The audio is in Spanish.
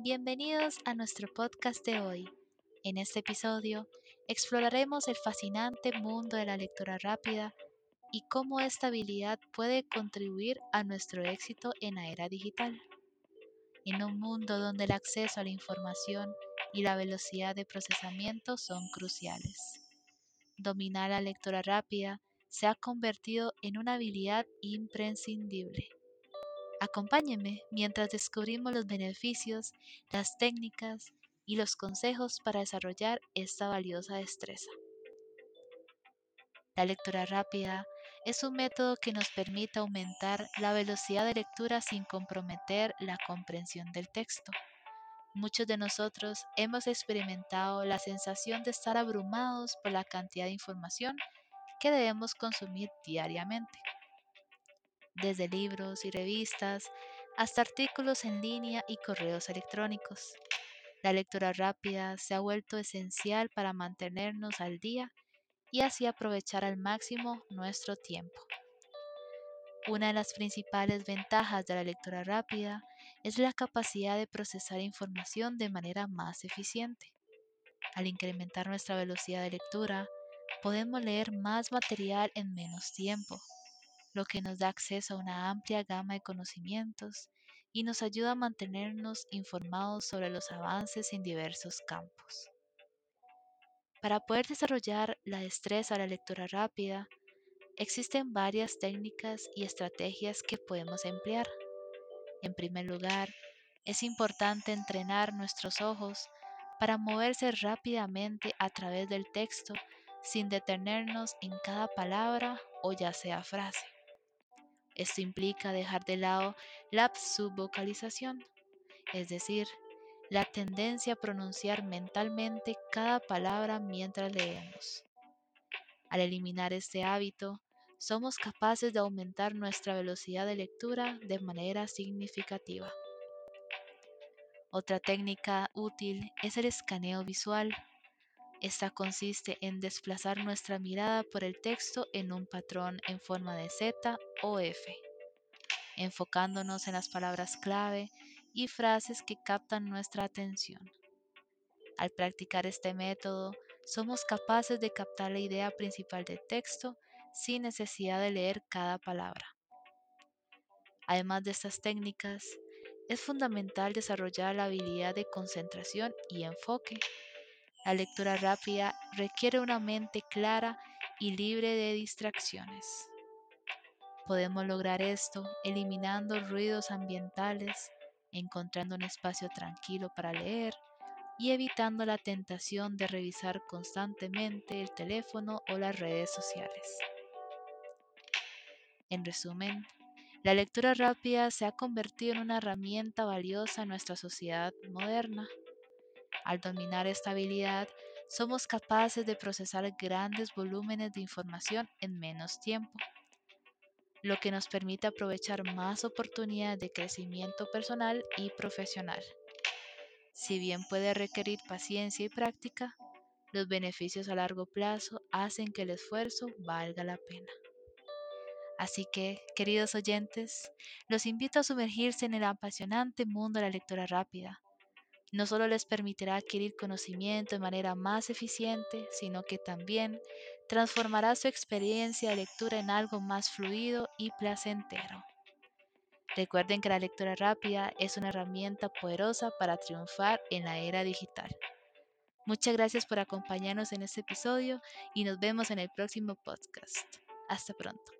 Bienvenidos a nuestro podcast de hoy. En este episodio exploraremos el fascinante mundo de la lectura rápida y cómo esta habilidad puede contribuir a nuestro éxito en la era digital. En un mundo donde el acceso a la información y la velocidad de procesamiento son cruciales. Dominar la lectura rápida se ha convertido en una habilidad imprescindible Acompáñenme mientras descubrimos los beneficios, las técnicas y los consejos para desarrollar esta valiosa destreza. La lectura rápida es un método que nos permite aumentar la velocidad de lectura sin comprometer la comprensión del texto. Muchos de nosotros hemos experimentado la sensación de estar abrumados por la cantidad de información que debemos consumir diariamente desde libros y revistas hasta artículos en línea y correos electrónicos. La lectura rápida se ha vuelto esencial para mantenernos al día y así aprovechar al máximo nuestro tiempo. Una de las principales ventajas de la lectura rápida es la capacidad de procesar información de manera más eficiente. Al incrementar nuestra velocidad de lectura, podemos leer más material en menos tiempo lo que nos da acceso a una amplia gama de conocimientos y nos ayuda a mantenernos informados sobre los avances en diversos campos. Para poder desarrollar la destreza de la lectura rápida, existen varias técnicas y estrategias que podemos emplear. En primer lugar, es importante entrenar nuestros ojos para moverse rápidamente a través del texto sin detenernos en cada palabra o ya sea frase. Esto implica dejar de lado la subvocalización, es decir, la tendencia a pronunciar mentalmente cada palabra mientras leemos. Al eliminar este hábito, somos capaces de aumentar nuestra velocidad de lectura de manera significativa. Otra técnica útil es el escaneo visual. Esta consiste en desplazar nuestra mirada por el texto en un patrón en forma de Z o F, enfocándonos en las palabras clave y frases que captan nuestra atención. Al practicar este método, somos capaces de captar la idea principal del texto sin necesidad de leer cada palabra. Además de estas técnicas, es fundamental desarrollar la habilidad de concentración y enfoque la lectura rápida requiere una mente clara y libre de distracciones. Podemos lograr esto eliminando ruidos ambientales, encontrando un espacio tranquilo para leer y evitando la tentación de revisar constantemente el teléfono o las redes sociales. En resumen, la lectura rápida se ha convertido en una herramienta valiosa en nuestra sociedad moderna al dominar esta habilidad, somos capaces de procesar grandes volúmenes de información en menos tiempo, lo que nos permite aprovechar más oportunidades de crecimiento personal y profesional. Si bien puede requerir paciencia y práctica, los beneficios a largo plazo hacen que el esfuerzo valga la pena. Así que, queridos oyentes, los invito a sumergirse en el apasionante mundo de la lectura rápida no solo les permitirá adquirir conocimiento de manera más eficiente, sino que también transformará su experiencia de lectura en algo más fluido y placentero. Recuerden que la lectura rápida es una herramienta poderosa para triunfar en la era digital. Muchas gracias por acompañarnos en este episodio y nos vemos en el próximo podcast. Hasta pronto.